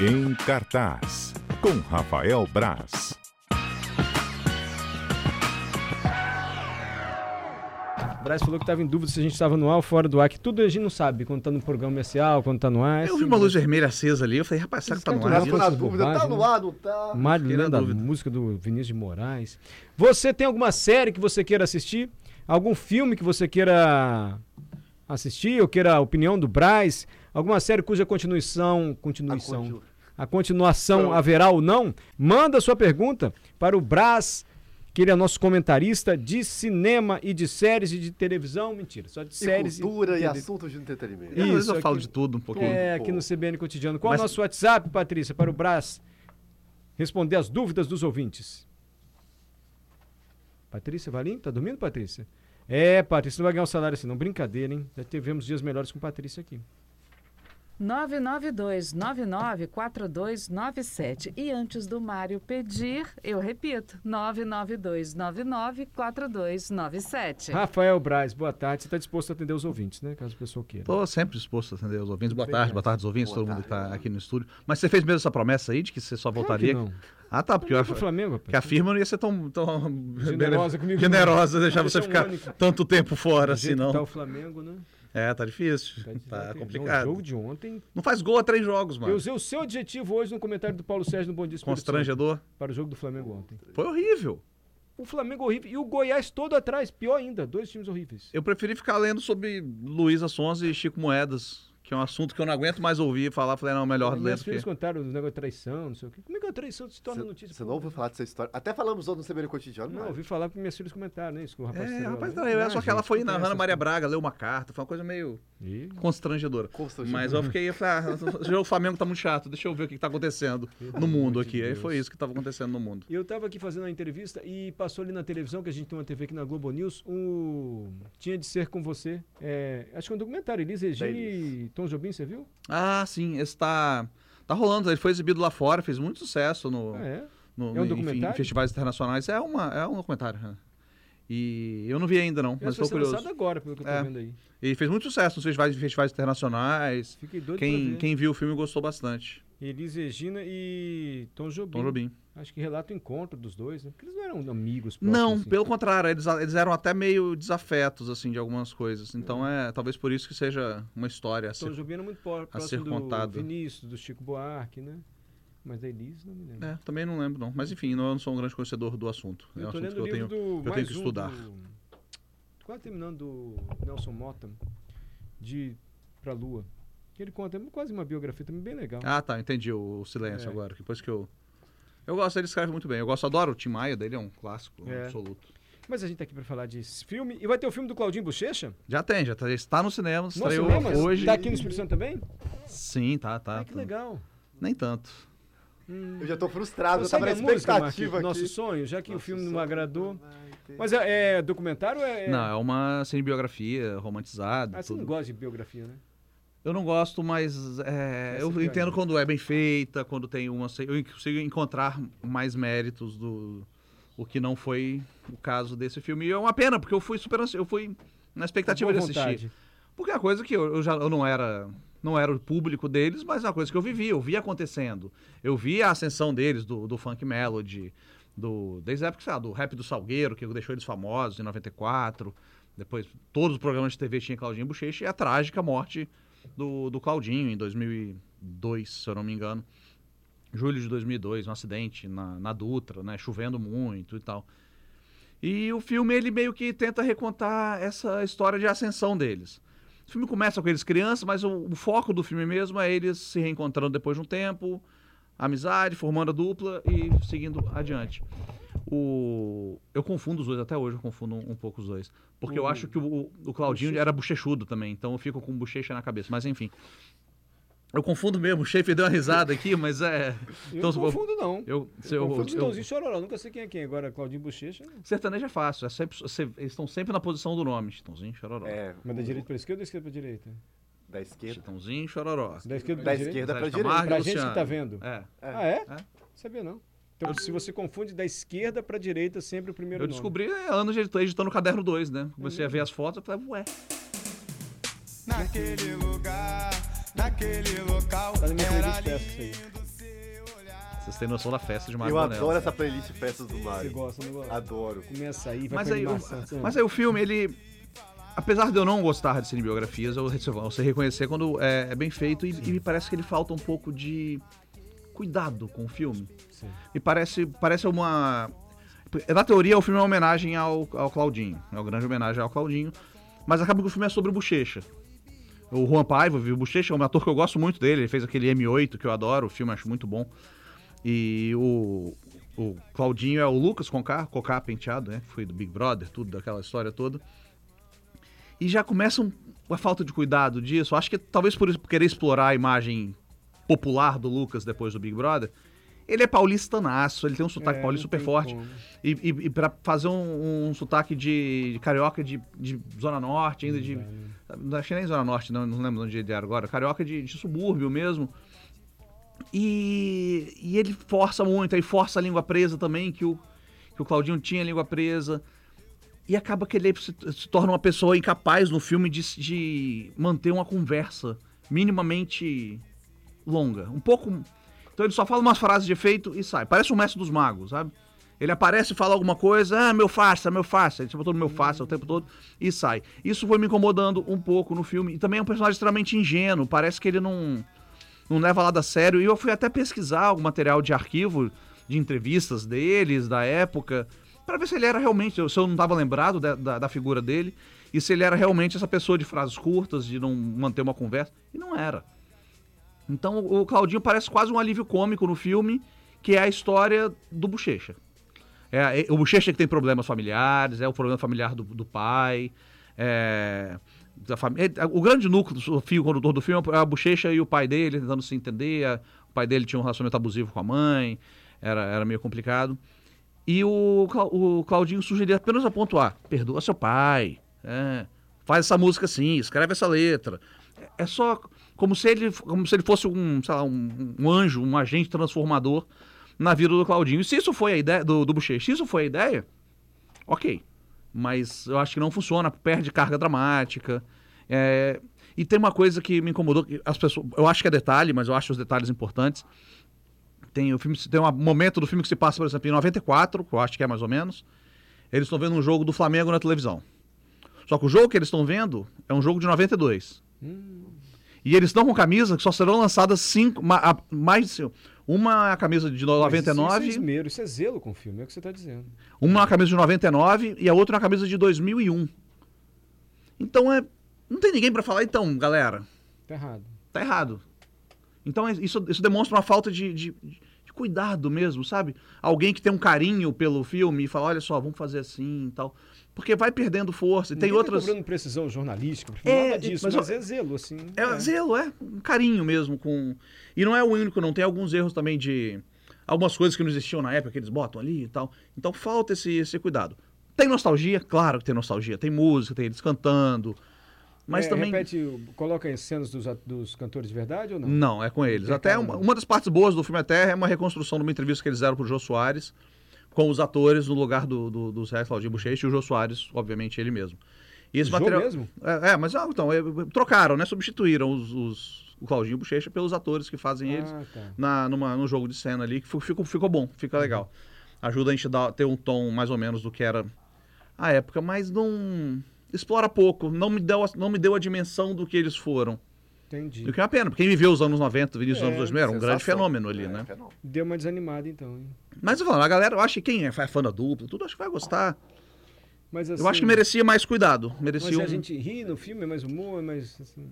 Em cartaz, com Rafael Braz. O Braz falou que estava em dúvida se a gente estava no ar ou fora do ar, que tudo a gente não sabe, quando está no programa comercial, quando está no ar. Eu vi uma luz vermelha acesa ali, eu falei, rapaz, será que tá no ar? isso? na dúvida, tá no ar, não tá? Mário Fiquei na lendo a dúvida. música do Vinícius de Moraes. Você tem alguma série que você queira assistir? Algum filme que você queira assistir ou queira a opinião do Braz? Alguma série cuja continuação, continuação, a continuação haverá ou não? Manda sua pergunta para o Braz, que ele é nosso comentarista de cinema e de séries e de televisão. Mentira, só de E séries cultura e, tele- assuntos de entretenimento. Vezes eu Isso, falo aqui- de tudo um pouquinho. É, aqui no CBN Cotidiano. Qual é o Mas- nosso WhatsApp, Patrícia, para o Brás responder as dúvidas dos ouvintes? Patrícia Valim? Tá dormindo, Patrícia? É, Patrícia, não vai ganhar o salário assim, não. Brincadeira, hein? Já tivemos dias melhores com Patrícia aqui. 992-994297. E antes do Mário pedir, eu repito, 992-994297. Rafael Braz, boa tarde. Você está disposto a atender os ouvintes, né? Caso a pessoa queira. Tô sempre disposto a atender os ouvintes. Boa Obrigado. tarde, boa tarde aos ouvintes, todo mundo que tarde. tá aqui no estúdio. Mas você fez mesmo essa promessa aí de que você só voltaria? Claro não. Ah, tá, porque eu, Flamengo, que a firma não ia ser tão, tão Generosa comigo, generosa deixar você ficar tanto tempo fora assim, não. Tá o Flamengo, né? É, tá difícil. Tá, Tá não, complicado. O jogo de ontem. Não faz gol a três jogos, Eu mano. usei o seu adjetivo hoje no comentário do Paulo Sérgio no Bom Dia Espírito Santo Constrangedor. para o jogo do Flamengo ontem. Foi horrível. O Flamengo horrível e o Goiás todo atrás, pior ainda, dois times horríveis. Eu preferi ficar lendo sobre Luísa Sonza e Chico Moedas, que é um assunto que eu não aguento mais ouvir falar. Falei, não, melhor ler do que... contaram os negócios de traição, não sei o quê. Como é que a traição se torna Você- notícia? Você não ouviu falar dessa história? Até falamos ontem no CBN Cotidiano, Não, ouvi falar porque minhas filhas comentaram, né? Isso que o rapaz É, rapaz, lá. traiu. É, Ah, só que ela foi na Ana Maria. Braga, leu uma carta, foi uma coisa meio Ih, constrangedora. Constrangedor. Mas eu fiquei, eu falei, ah, o Flamengo tá muito chato, deixa eu ver o que, que tá acontecendo no mundo aqui. Aí Deus. foi isso que tava acontecendo no mundo. Eu tava aqui fazendo uma entrevista e passou ali na televisão, que a gente tem uma TV aqui na Globo News, um... Tinha de ser com você. É, acho que é um documentário, Elisa Regina e Tom Jobim, você viu? Ah, sim, esse tá, tá rolando. Ele foi exibido lá fora, fez muito sucesso no, Ah, é? no- É um no- em- em festivais internacionais. É, uma, é um documentário. né? E eu não vi ainda, não, Esse mas estou curioso. agora, pelo que eu tô É. vendo aí. E fez muito sucesso nos festivais, festivais internacionais. Fiquei doido Quem, quem viu o filme gostou bastante. Elis Regina e Tom Jobim. Tom Jobim. Acho que relata o encontro dos dois, né? Porque eles não eram amigos. Não, próximos, assim. pelo contrário, eles, eles eram até meio desafetos, assim, de algumas coisas. Então é, talvez por isso que seja uma história. a Tom ser- Jobim era muito pró- a próximo ser do contado. Vinícius, do Chico Buarque, né? Mas da Elis não me lembro. É, também não lembro, não. Mas enfim, eu não sou um grande conhecedor do assunto. É um eu tô assunto lendo que eu tenho, do eu tenho que um estudar. do- Quase terminando do Nelson Motta, de Pra Lua. Que ele conta, é quase uma biografia também bem legal. Ah, tá, entendi o, o silêncio É. agora. Depois que eu. Eu gosto, ele escreve muito bem. Eu gosto, adoro o Tim Maia dele, é um clássico É. absoluto. Mas a gente tá aqui pra falar de filme. E vai ter o filme do Claudinho Bochecha? Já tem, já tá, está no cinema, Nossa, estreou cinema? hoje. Tá aqui no Espírito Santo também? Sim, tá, tá. Ai, que tá. legal. Nem tanto. Eu já tô frustrado, eu Você tava na sabe a música, expectativa aqui. Nosso sonho, já que o Nosso filme não agradou. vai ter- Mas é, é documentário ou é. Não, é uma cinebiografia romantizada. Ah, você tudo. não gosta de biografia, né? Eu não gosto, mas é, Essa eu é entendo quando é bem feita, quando tem uma. Eu consigo encontrar mais méritos do o que não foi o caso desse filme. E é uma pena, porque eu fui super eu fui na expectativa de assistir. vontade. Porque é uma coisa que eu, eu já eu não era não era o público deles, mas é uma coisa que eu vivi, eu vi acontecendo. Eu vi a ascensão deles do, do funk melody, do desde a época, sei lá, do rap do Salgueiro, que deixou eles famosos em 94. Depois todos os programas de TV tinha Claudinho Bochecha e a trágica morte do, do Claudinho em 2002, se eu não me engano. Julho de 2002, um acidente na, na Dutra, né, chovendo muito e tal. E o filme ele meio que tenta recontar essa história de ascensão deles. O filme começa com eles crianças, mas o, o foco do filme mesmo é eles se reencontrando depois de um tempo, amizade, formando a dupla e seguindo adiante. O... Eu confundo os dois, até hoje eu confundo um, um pouco os dois. Porque eu O- acho que o, o Claudinho era bochechudo também, então eu fico com bochecha na cabeça. Mas enfim. Eu confundo mesmo, o Schaefer deu uma risada aqui, mas é. Eu Então, não confundo, não. Eu, Eu, eu, confundo eu- Chitãozinho e Chororó. Nunca sei quem é quem. Agora, Claudinho Bochecha. sertanejo é fácil, é sempre, eles estão sempre na posição do nome. Chitãozinho, chororó. É, Mas da direita pra esquerda ou da esquerda pra direita? da esquerda. Chitãozinho, chororó. Da esquerda Da pra direita? esquerda pra Zé de direita. Pra gente que tá vendo. É. Ah, é? É. Sabia não. Então, se você confunde da esquerda pra direita, sempre o primeiro Eu nome. descobri é, anos editando, editando o caderno 2, né? Comecei a ver as fotos e falei, ué. Naquele lugar, naquele local. Tá era lindo Vocês têm noção da festa de Mário Eu adoro essa playlist Festas do Você Mário. gosta, não gosta? Adoro. Começa aí, vai Mas aí, o, mas aí o filme, ele. Apesar de eu não gostar de cinebiografias, eu eu sei reconhecer quando é, é bem feito e, e me parece que ele falta um pouco de cuidado com o filme. Sim. Me parece, parece uma. Na teoria, o filme é uma homenagem ao, ao Claudinho. É uma grande homenagem ao Claudinho. Mas acaba que o filme é sobre o Bochecha. O Juan Paiva, viu? O Bochecha é um ator que eu gosto muito dele. Ele fez aquele M8 que eu adoro. O filme acho muito bom. E o, o Claudinho é o Lucas Conká, Cocá penteado, né? Foi do Big Brother, tudo, daquela história toda. E já começa um, a falta de cuidado disso. Acho que talvez por, por querer explorar a imagem popular do Lucas depois do Big Brother. Ele é paulistanaço, ele tem um sotaque É, paulista super forte. como. E, e, e pra fazer um, um sotaque de, de carioca de, de Zona Norte, ainda de. Não achei nem Zona Norte, não, não lembro onde ele era agora. Carioca de, de subúrbio mesmo. E, e ele força muito, aí força a língua presa também, que o, que o Claudinho tinha a língua presa. E acaba que ele se, se torna uma pessoa incapaz no filme de, de manter uma conversa minimamente longa. Um pouco. Então ele só fala umas frases de efeito e sai. Parece um mestre dos magos, sabe? Ele aparece e fala alguma coisa, ah, meu faça, meu faça. Ele botou no meu faça o tempo todo e sai. Isso foi me incomodando um pouco no filme. E também é um personagem extremamente ingênuo. Parece que ele não, não leva nada a sério. E eu fui até pesquisar algum material de arquivo, de entrevistas deles, da época, para ver se ele era realmente, se eu não estava lembrado da, da, da figura dele, e se ele era realmente essa pessoa de frases curtas, de não manter uma conversa. E não era. Então o Claudinho parece quase um alívio cômico no filme, que é a história do Bochecha. É, é o Bochecha que tem problemas familiares, é o problema familiar do, do pai. É, da fami- é, o grande núcleo do fio condutor do filme é a Bochecha e o pai dele tentando se entender. a- o pai dele tinha um relacionamento abusivo com a mãe, era, era meio complicado. E o, o Claudinho sugeria apenas a pontuar: perdoa seu pai, é, faz essa música assim, escreve essa letra. É- É só como se ele, como se ele fosse um, sei lá, um, um anjo, um agente transformador na vida do Claudinho. E se isso foi a ideia do, do se isso foi a ideia, ok. Mas eu acho que não funciona, perde carga dramática. É, e tem uma coisa que me incomodou, que as pessoas, eu acho que é detalhe, mas eu acho os detalhes importantes. Tem o filme, tem um momento do filme que se passa, por exemplo, em 94, que eu acho que é mais ou menos. Eles estão vendo um jogo do Flamengo na televisão. Só que o jogo que eles estão vendo é um jogo de 92. E eles estão com camisa que só serão lançadas cinco, mais. Uma camisa de Mas 99, Isso é esmero, isso é zelo com o filme, é o que você está dizendo. uma na camisa de 99 e a outra na camisa de 2001. Então é. Não tem ninguém pra falar, então, galera, Tá errado. tá errado. Então é- isso, isso demonstra uma falta de, de, de cuidado mesmo, sabe? Alguém que tem um carinho pelo filme e fala: olha só, vamos fazer assim e tal. Porque vai perdendo força. E tem Ninguém outras. Tá cobrando precisão jornalística, É, nada disso, mas mas, é zelo, assim. É, zelo, é. Um carinho mesmo com. E não é o único, não. Tem alguns erros também de. Algumas coisas que não existiam na época que eles botam ali e tal. Então falta esse, esse cuidado. Tem nostalgia? Claro que tem nostalgia. Tem música, tem eles cantando. Mas É, também. Repete, coloca em cenas dos, dos cantores de verdade ou não? Não, é com eles. Até Intercala, uma, uma das partes boas do filme até é uma reconstrução de uma entrevista que eles fizeram pro Jô Soares com os atores no lugar do, do, do Zé Claudinho Bochecha e o Jô Soares, obviamente, ele mesmo. E esse O Jô material... mesmo? É, é, mas ah, então, é, trocaram, né? Substituíram os, os- o Claudinho Bochecha pelos atores que fazem eles Ah, tá. na, numa, no jogo de cena ali, que ficou, ficou, bom, fica legal. Ajuda a gente a ter um tom mais ou menos do que era a época, mas não explora pouco, não me deu, a- não me deu a dimensão do que eles foram. Entendi. O que é uma pena, porque quem viveu os anos 90, viveu os É, anos 2000, era um grande fenômeno ali, É, né? fenômeno. Deu uma desanimada então, hein? Mas eu falo, a galera, eu acho que quem é fã da dupla, tudo, acho que vai gostar. Mas, assim, eu acho que merecia mais cuidado. Mas Merecia a um... gente ri no filme, é mais humor, é mais. Assim...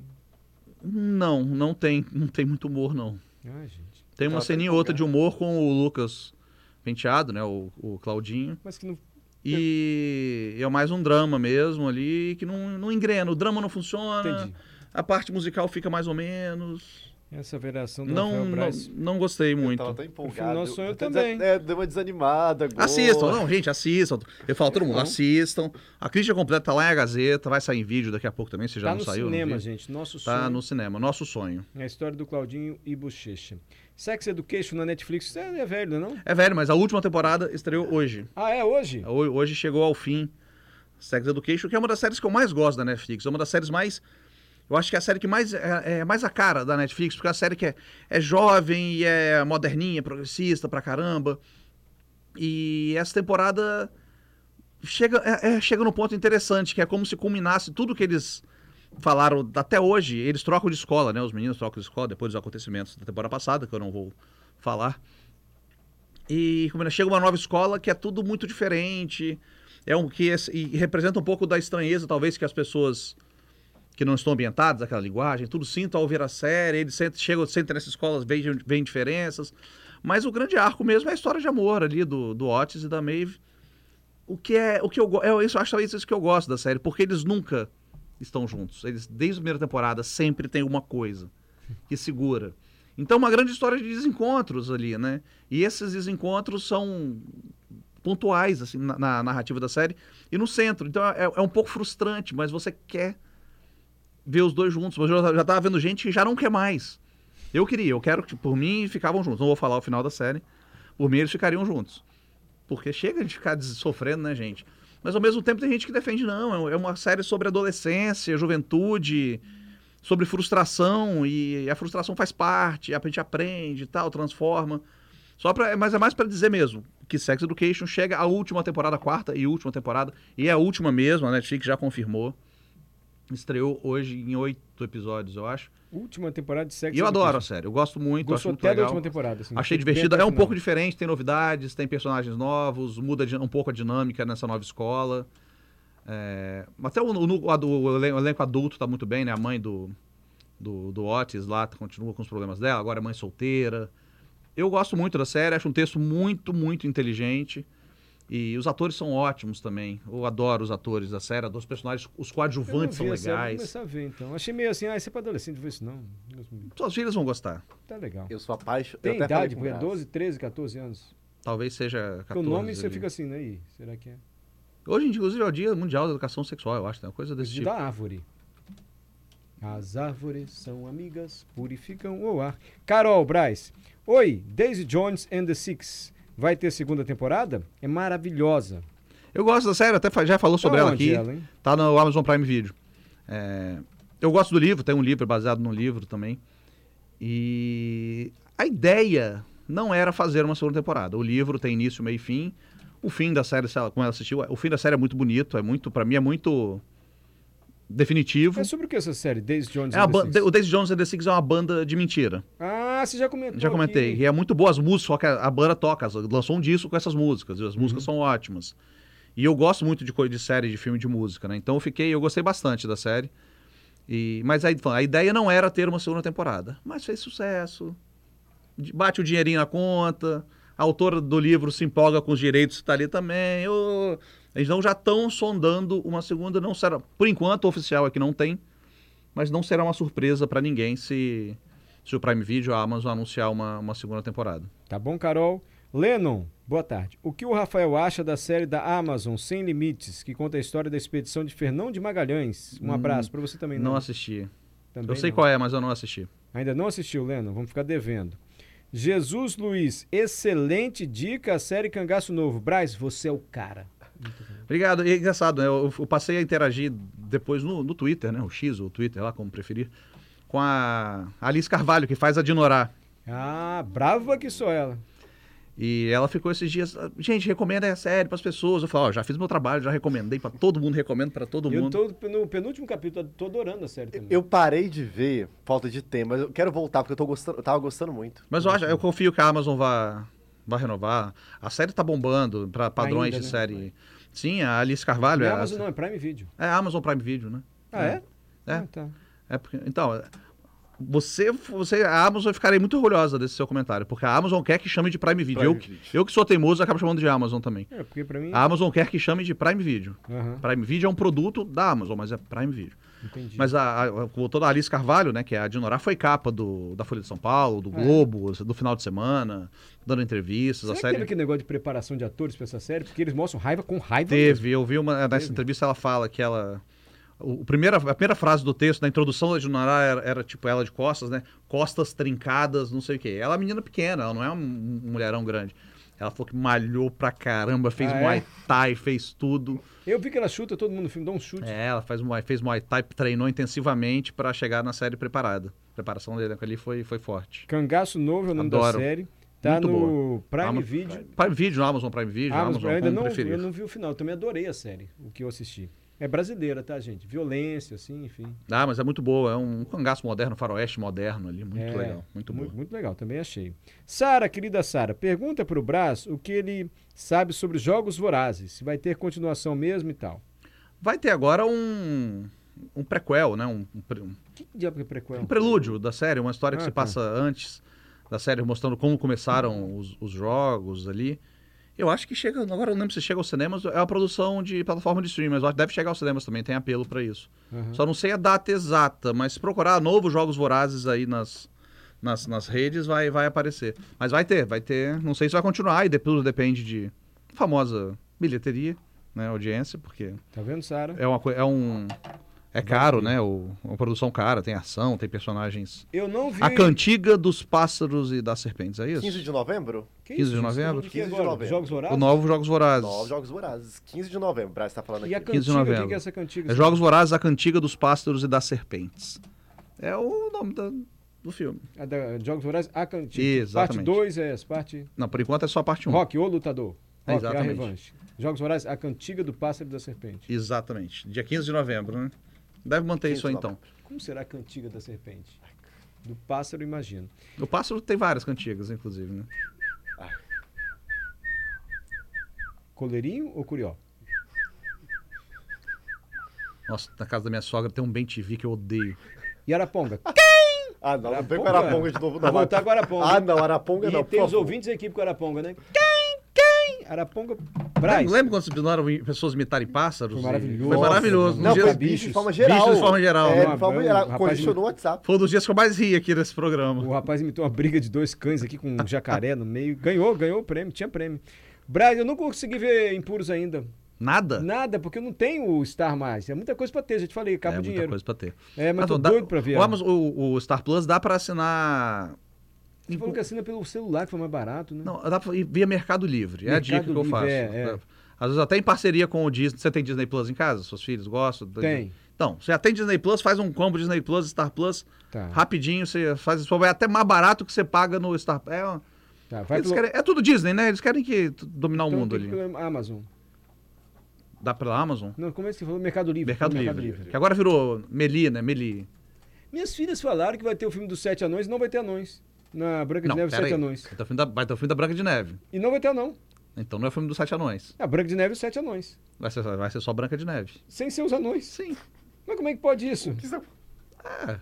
Não, não tem, não tem muito humor, não. Ah, gente. Tem uma Tava ceninha ou outra de humor com o Lucas Penteado, né? O, o Claudinho. Mas que não. E é mais um drama mesmo ali, que não, não engrena. O drama não funciona, Entendi. a parte musical fica mais ou menos. Essa variação do Não, Rafael não, Braz. não gostei Eu muito. tava tão empolgado. Nosso Sonho eu até também. É, deu uma desanimada. agora. Assistam, não, gente, assistam. Eu falo a todo mundo, Não. assistam. A crítica completa tá lá em a Gazeta, vai sair em vídeo daqui a pouco também, se já Tá não no saiu. não cinema, vi. gente. Nosso Tá sonho. no cinema, nosso sonho. É a história do Claudinho e Bochecha. Sex Education na Netflix, isso é, é velho, não é? não? É velho, mas a última temporada estreou hoje. Ah, é hoje? Ho- Hoje chegou ao fim Sex Education, que é uma das séries que eu mais gosto da Netflix. É uma das séries mais Eu acho que é a série que mais é, é mais a cara da Netflix, porque é a série que é, é jovem e é moderninha, progressista pra caramba. E essa temporada chega, é, é, chega num ponto interessante, que é como se culminasse tudo que eles falaram até hoje. Eles trocam de escola, né? Os meninos trocam de escola depois dos acontecimentos da temporada passada, que eu não vou falar. E como chega uma nova escola que é tudo muito diferente. É um que e representa um pouco da estranheza, talvez, que as pessoas que não estão ambientadas naquela linguagem, tudo sintam ao ver a série, eles chegam, sentem nessas escolas, veem, veem diferenças. Mas o grande arco mesmo é a história de amor ali do, do Otis e da Maeve. O que é. O que eu, é isso, acho talvez isso que eu gosto da série, porque eles nunca estão juntos. Eles, desde a primeira temporada, sempre tem uma coisa que segura. Então, uma grande história de desencontros ali, né? E esses desencontros são pontuais, assim, na, na narrativa da série e no centro. Então, é, é, um pouco frustrante, mas você quer ver os dois juntos. Mas eu já, tava vendo gente que já não quer mais. Eu queria, eu quero que, por mim, ficavam juntos. Não vou falar o final da série. Por mim, eles ficariam juntos. Porque chega de ficar sofrendo, né, gente? Mas ao mesmo tempo tem gente que defende, não, é uma série sobre adolescência, juventude, sobre frustração, e a frustração faz parte, a gente aprende e tal, transforma. Só pra, mas é mais para dizer mesmo que Sex Education chega à última temporada, quarta e última temporada, e é a última mesmo, a Netflix já confirmou. Estreou hoje em oito episódios, eu acho. Última temporada de Sex E eu adoro a série, eu gosto muito, Gostou acho muito até legal. da última temporada. Assim, Achei divertida. É um pouco diferente, tem novidades, tem personagens novos, muda um pouco a dinâmica nessa nova escola. É, até o, o- o elenco adulto tá muito bem, né? A mãe do, do, do Otis lá continua com os problemas dela, agora é mãe solteira. Eu gosto muito da série, acho um texto muito, muito inteligente. E os atores são ótimos também. Eu adoro os atores da série, adoro os personagens, os Eu não coadjuvantes são série, Vou legais. começar a ver, então. Achei meio assim, ah, isso é pra adolescente, vou ver isso não. Suas filhas vão gostar. Tá legal. Eu sou apaixonado. Tem idade, porque é 12, 13, 14 anos. Talvez seja Porque 14. o nome você ali. fica assim, né? Ih, será que é? Hoje, inclusive, é o Dia Mundial da Educação Sexual, eu acho, né? Uma coisa desse De tipo. da árvore. As árvores são amigas, purificam o ar. Carol Braz. Oi, Daisy Jones and the Six. Vai ter segunda temporada? É maravilhosa. Eu gosto da série, até já falou sobre Tá ela aqui. ela, hein? Tá no Amazon Prime Video. É, eu gosto do livro, tem um livro baseado no livro também. E a ideia não era fazer uma segunda temporada. O livro tem início, meio e fim. O fim da série, como ela assistiu, o fim da série é muito bonito, é muito, para mim é muito definitivo. É sobre o que essa série? Daisy Jones É a and the Six? o Daisy Jones and the Six é uma banda de mentira. Ah, você já comentou Já comentei. aqui. E é muito boa as músicas, só que a, a banda toca, lançou um disco com essas músicas, e as músicas são ótimas. E eu gosto muito de, de série, de filme de música, né? Então eu fiquei, eu gostei bastante da série. E, mas aí, a ideia não era ter uma segunda temporada. Mas fez sucesso. Bate o dinheirinho na conta. A autora do livro se empolga com os direitos que está ali também. ô, Eles não já estão sondando uma segunda, não será. Por enquanto, oficial aqui não tem. Mas não será uma surpresa para ninguém se, se o Prime Video, a Amazon, anunciar uma, uma segunda temporada. Tá bom, Carol? Lennon, boa tarde. O que o Rafael acha da série da Amazon, Sem Limites, que conta a história da expedição de Fernão de Magalhães? Um Hum, abraço para você também. Não assisti. Também eu sei não. qual é, mas eu não assisti. Ainda não assistiu, Lennon? Vamos ficar devendo. Jesus Luiz, excelente dica, a série Cangaço Novo. Braz, você é o cara. Obrigado. E é engraçado, né? Eu, eu passei a interagir depois no, no Twitter, né? O X, ou o Twitter, lá como preferir, com a Alice Carvalho, que faz a Dinorá. Ah, brava que sou ela. E ela ficou esses dias, "Ah, gente, recomenda a série para as pessoas. Eu falo, ó, já fiz meu trabalho, já recomendei para todo mundo, recomendo para todo Eu mundo. tô no penúltimo capítulo, tô adorando a série também. Eu parei de ver, falta de tempo, mas eu quero voltar porque eu, tô gostando, eu tava gostando muito. Mas eu, acho, eu confio que a Amazon vai, vai renovar. A série tá bombando para padrões Ainda, de né? série. Sim, a Alice Carvalho é, é a- Amazon não, é Prime Video. é a Amazon Prime Video, né? Ah, é? É. Ah, tá. É porque, então, você, você, a Amazon ficaria muito orgulhosa desse seu comentário, porque a Amazon quer que chame de Prime Video. Prime eu, Video. eu que sou teimoso, acabo chamando de Amazon também. É, porque pra mim... A Amazon quer que chame de Prime Video. Aham, Prime Video é um produto da Amazon, mas é Prime Video. Entendi. Mas a, a, toda a Alice Carvalho, né, que é a Dinorá, foi capa do, da Folha de São Paulo, do é? Globo, do final de semana, dando entrevistas. Será a série teve aquele negócio de preparação de atores pra essa série? Porque eles mostram raiva com raiva mesmo. Teve, eu vi uma nessa Teve. entrevista ela fala que ela o, o primeira, a primeira frase do texto, na introdução da Junará era, era, tipo ela de costas, né? Costas trincadas, não sei o quê. Ela é uma menina pequena, ela não é um, um mulherão grande. Ela falou que malhou pra caramba, fez Ah, é? Muay Thai, fez tudo. Eu vi que ela chuta todo mundo no filme, dá um chute. É, ela faz fez Muay Thai, treinou intensivamente pra chegar na série preparada. A preparação dele ali foi, foi forte. Cangaço Novo é o nome da Adoro. série. Tá Muito no Prime Ama- Video. Prime Video, no Amazon Prime Video, Amazon, Amazon, eu ainda não, preferir. eu não vi o final, eu também adorei a série, o que eu assisti. É brasileira, tá, gente? Violência, assim, enfim. Ah, mas é muito boa, é um cangaço moderno, faroeste moderno ali, muito É, legal, muito. Muito, muito legal, também achei. Sara, querida Sara, pergunta pro Brás o que ele sabe sobre Jogos Vorazes, se vai ter continuação mesmo e tal. Vai ter agora um, um prequel, né? Um, um um Que diabo é prequel? prelúdio da série, uma história que Ah, se tá. passa antes da série, mostrando como começaram os, os jogos ali. Eu acho que chega, agora eu não lembro se chega aos cinemas, é uma produção de plataforma de streaming, mas deve chegar aos cinemas também, tem apelo pra isso. Aham. Só não sei a data exata, mas se procurar novos jogos vorazes aí nas, nas, nas redes, vai, vai aparecer. Mas vai ter, vai ter. Não sei se vai continuar, e de- tudo depende de famosa bilheteria, né? Audiência, porque Tá vendo, Sara? é, uma, é um. É caro, né? O, uma produção cara, tem ação, tem personagens. Eu não vi. A cantiga dos pássaros e das serpentes, é isso? 15 de novembro? Que 15 de novembro? de que 15 de novembro. Jogos Vorazes? O novo Jogos Vorazes. Novos Jogos Vorazes. 15 de novembro, o Braz tá falando E a aqui. 15 de cantiga, o que novembro. que é essa cantiga? É Jogos Vorazes, a cantiga dos pássaros e das serpentes. É o nome da- do filme. A da Jogos Vorazes, a cantiga. Exatamente. Parte 2 é essa, parte... Não, por enquanto é só a parte 1. Rock, o lutador. É, Rock, a exatamente. revanche. Jogos Vorazes, a cantiga do pássaro e da serpente. Exatamente. Dia 15 de novembro, né? Deve manter 15 isso aí então. Como será a cantiga da serpente? Do pássaro, imagino. O pássaro tem várias cantigas, inclusive, né? Coleirinho ou curió? Nossa, na casa da minha sogra tem um bem TV que eu odeio. E Araponga? Ah, não, não vem com Araponga? Araponga de novo, Vou não. voltar com Araponga. Ah, não, Araponga E não, tem por os ouvintes da equipe com Araponga, né? Quem? Araponga Braz. Lembra, quando tornaram pessoas imitarem pássaros? Foi maravilhoso. Foi maravilhoso. Não, foi bichos. bicho de forma geral. Bichos de forma geral. É, Não, de forma o geral. Condicionou no WhatsApp. Foi um dos dias que eu mais ri aqui nesse programa. O rapaz imitou uma briga de dois cães aqui com um jacaré no meio. Ganhou, ganhou o prêmio, tinha prêmio. Braz, eu não consegui ver Impuros ainda. Nada? Nada, porque eu não tenho o Star mais. É muita coisa pra ter, já te falei, acaba é o muita dinheiro. coisa pra ter. É, mas Ah, tô dá- doido pra ver. O, o- o Star Plus dá pra assinar. Você falou que assina pelo celular, que foi mais barato, né? Não, dá pra ir via Mercado Livre. É a dica Mercado que eu Livre, faço. é, é. Às vezes até em parceria com o Disney. Você tem Disney Plus em casa? Seus filhos gostam? Tem. Então, você já tem Disney Plus, faz um combo Disney Plus, Star Plus, Tá. rapidinho, você faz isso. Vai até mais barato que você paga no Star É, uma- tá pelo... querem- é tudo Disney, né? Eles querem que dominar o então mundo tem ali. pelo Amazon. Dá pela Amazon? Não, como é que você falou? Mercado Livre. Mercado, Pelo Livre. Que agora virou Meli, né? Meli. Minhas filhas falaram que vai ter o filme dos Sete Anões e não vai ter anões. Na Branca de Não, Neve, pera Sete aí. Anões. Vai ter, o filme da, vai ter o filme da Branca de Neve. E não vai ter anão. Então não é o filme dos Sete Anões. A Branca de Neve e os Sete Anões. Vai ser, vai ser só Branca de Neve. Sem ser os anões. Sim. Mas como é que pode isso? É.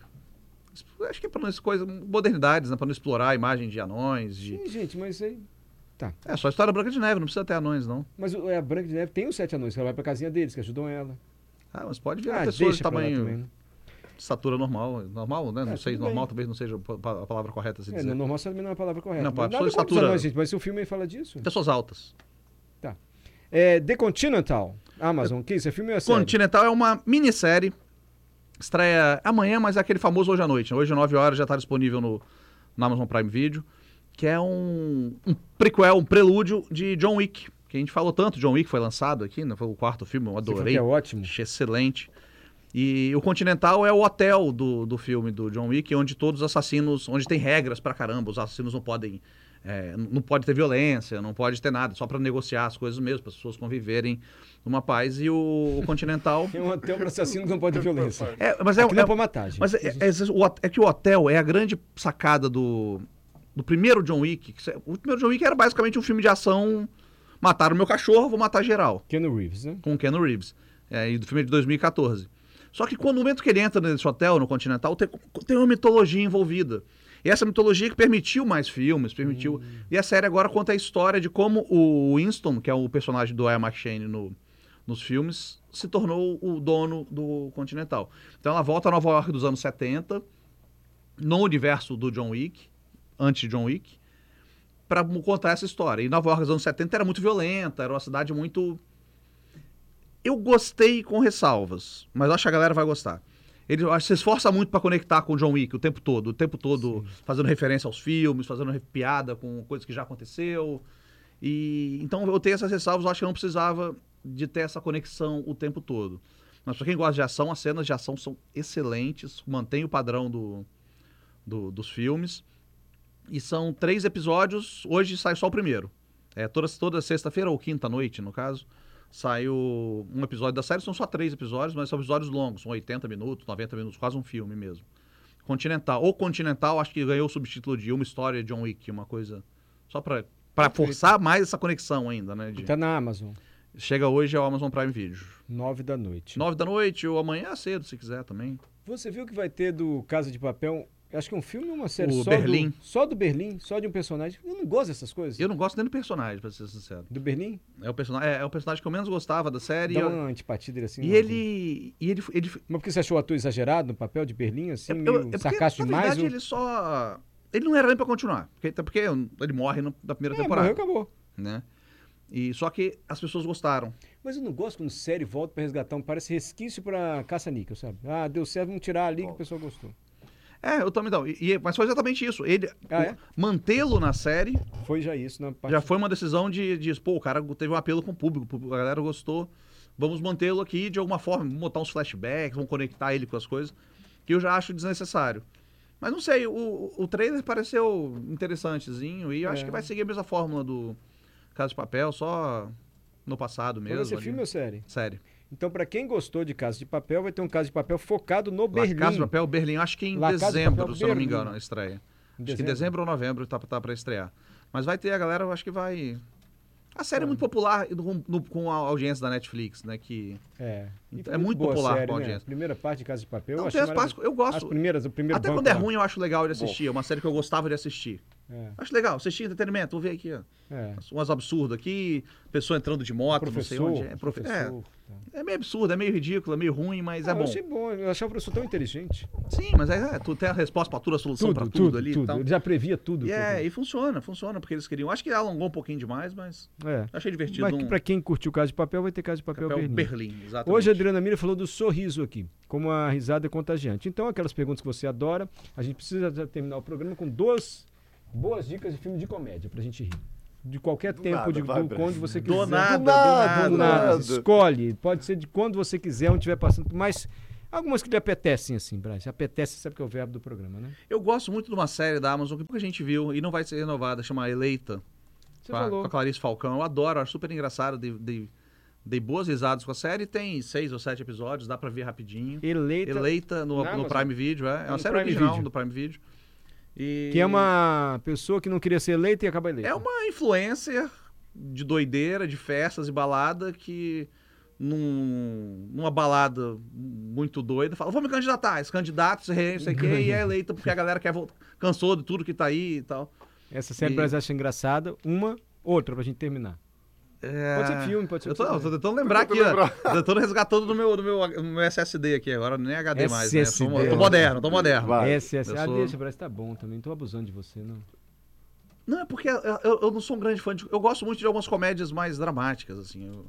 Acho que é para não coisas, modernidades, né? Pra não explorar a imagem de anões. De... Sim, gente, mas aí. É só a história Branca de Neve, não precisa ter anões, não. Mas o- a Branca de Neve tem os Sete Anões, que ela vai pra casinha deles, que ajudam ela. Ah, mas pode virar Ah, pessoas de deixa pra lá tamanho, também, né? De estatura normal. Normal, né? Não É, sei, normal bem. talvez não seja a palavra correta se É, dizer. no normal também não é a palavra correta. Não, Mas nada estatura- anões, gente, mas se o filme fala disso. Pessoas altas. É The Continental, Amazon, que isso? É filme ou é série? Continental é uma minissérie. Estreia amanhã, mas é aquele famoso hoje à noite. né? Hoje, às 9 horas, já está disponível no, no Amazon Prime Video. Que é um, um prequel, um prelúdio de John Wick. Que a gente falou tanto, John Wick foi lançado aqui, né? foi o quarto filme, eu adorei. que é ótimo. Excelente. E o Continental é o hotel do, do filme do John Wick, onde todos os assassinos, onde tem regras pra caramba, os assassinos não podem, é, não pode ter violência, não pode ter nada, só pra negociar as coisas mesmo, para as pessoas conviverem numa paz. E o, o Continental É um hotel para assassinos que não pode ter violência. é, mas é, Aqui é é, pra matar, gente. mas é, é- hot- é que o hotel é a grande sacada do, do primeiro John Wick. O primeiro John Wick era basicamente um filme de ação. Mataram meu cachorro, vou matar geral. Keanu Reeves, né? Com o Keanu Reeves. É, e do filme de 2014. Só que quando no momento que ele entra nesse hotel, no Continental, tem, tem uma mitologia envolvida. E essa mitologia que permitiu mais filmes, permitiu. E a série agora conta a história de como o Winston, que é o personagem do Ian McShane no, nos filmes, se tornou o dono do Continental. Então ela volta a Nova York dos anos 70, no universo do John Wick, antes de John Wick, para contar essa história. E Nova York dos anos 70 era muito violenta, era uma cidade muito. Eu gostei com ressalvas, mas acho que a galera vai gostar. Ele se esforça muito para conectar com o John Wick o tempo todo, o tempo todo fazendo referência aos filmes, fazendo piada com coisas que já aconteceu. E então eu tenho essas ressalvas, eu acho que eu não precisava de ter essa conexão o tempo todo. Mas pra quem gosta de ação, as cenas de ação são excelentes, mantém o padrão do, do- dos filmes. E são três episódios, hoje sai só o primeiro. É, toda, toda sexta-feira ou quinta-noite, no caso, saiu um episódio da série. São só três episódios, mas são episódios longos, são 80 minutos, 90 minutos, quase um filme mesmo. Continental. Ou Continental, acho que ganhou o subtítulo de Uma História de John Wick, uma coisa. Só pra, pra forçar mais essa conexão ainda, né? de- Tá na Amazon, Chega hoje ao Amazon Prime Video. nove da noite. Nove da noite ou amanhã cedo, se quiser também. Você viu que vai ter do Casa de Papel, acho que um filme ou uma série O só Berlim. do... Só do Berlim, só de um personagem. Eu não gosto dessas coisas. Eu não gosto nem do personagem, pra ser sincero. Do Berlim? É o, personagem, é, é o personagem que eu menos gostava da série. Dá eu- uma antipatia dele assim. E não, ele. E ele, ele Mas porque você achou o ator exagerado no papel de Berlim, assim, é- meio eu- é porque, sarcástico na demais? verdade, o- ele só. Ele não era nem pra continuar. Porque, até porque ele morre no- na primeira É, temporada. morreu, acabou. Né? E, só que as pessoas gostaram. Mas eu não gosto quando série volta pra resgatar um. Parece resquício pra caça-níquel, sabe? Ah, deu certo, vamos tirar ali que o pessoal gostou. É, eu também não. E, e- mas foi exatamente isso. Ele. Ah, é? Mantê-lo na série Foi já isso na parte. já foi uma decisão de, de. Pô, o cara teve um apelo com o público, a galera gostou. Vamos mantê-lo aqui de alguma forma, vamos botar uns flashbacks, vamos conectar ele com as coisas, que eu já acho desnecessário. Mas não sei, o, o trailer pareceu interessantezinho e eu acho É. que vai seguir a mesma fórmula do Casa de Papel, só no passado Mas mesmo. ali. filme ou série? Série. Então, pra quem gostou de Casa de Papel, vai ter um Casa de Papel focado no La Berlim. Casa de Papel, Berlim, acho que em La de dezembro, Papel, se eu não me engano, a estreia. Em Acho que em dezembro? dezembro ou novembro tá, tá pra estrear. Mas vai ter a galera, eu acho que vai. A série é muito popular no- no- com a audiência da Netflix, né? Que. É. É muito popular série, com a né? audiência. Primeira parte de Casa de Papel. Não, eu tem as partes, eu gosto. As primeiras, o primeiro Até quando é lá. ruim, eu acho legal de assistir. É uma série que eu gostava de assistir. É, Acho legal, assistir entretenimento. Vou ver aqui, ó. é. Umas absurdas aqui, pessoa entrando de moto, não sei Professor, onde. É, profe- professor, é, é meio absurdo, é meio ridículo, é meio ruim, mas é Ah, bom. Eu achei bom, eu achei o professor tão inteligente. Sim, mas é, é, tu tem a resposta pra tudo, a solução pra tudo, tudo, ali tudo. e tal. Ele já previa tudo. E, é, e funciona, funciona, porque eles queriam. Acho que alongou um pouquinho demais, mas. É. achei divertido. Mas um pra quem curtiu Casa de Papel, vai ter Casa de Papel, papel Berlim. Berlim. exatamente. Hoje a Adriana Mira falou do sorriso aqui, como a risada é contagiante. Então, aquelas perguntas que você adora, a gente precisa terminar o programa com duas boas dicas de filme de comédia pra gente rir. De qualquer tempo, nada, de, vai, do, quando você Do quiser. nada, do nada, Do do nada. nada. Escolhe. Pode ser de quando você quiser, onde estiver passando. Mas algumas que lhe apetecem, assim, Braz. Apetece, sabe que é o verbo do programa, né? Eu gosto muito de uma série da Amazon que pouca gente viu e não vai ser renovada, chama Eleita. Você com a, falou. com a Clarice Falcão. Eu adoro, acho super engraçado. Dei, dei, dei boas risadas com a série. Tem seis ou sete episódios, dá pra ver rapidinho. Eleita, Eleita no, no? Prime Video, é. É uma no série Prime original Video. do Prime Video. E que é uma pessoa que não queria ser eleita e acaba eleita. É uma influencer de doideira, de festas e balada que num- numa balada muito doida fala, vou me candidatar, esse candidato, não sei o quê, e é eleita porque a galera quer voltar, cansou de tudo que tá aí e tal. Essa série E- Braz acha engraçada. Uma, outra pra gente terminar. É... Pode ser filme, pode ser Eu tô, que eu tô tentando lembrar aqui, tentando ó. Tô tentando resgatando do meu, do meu, do meu SSD aqui agora, nem HD mais, né? Sou- SSD. eu tô moderno, tô moderno. Vai. Essa, essa. Eu Ah, sou- deixa, Braz, tá bom também. Não tô abusando de você, não. Não, é porque eu, eu- eu não sou um grande fã de. Eu gosto muito de algumas comédias mais dramáticas, assim. Eu,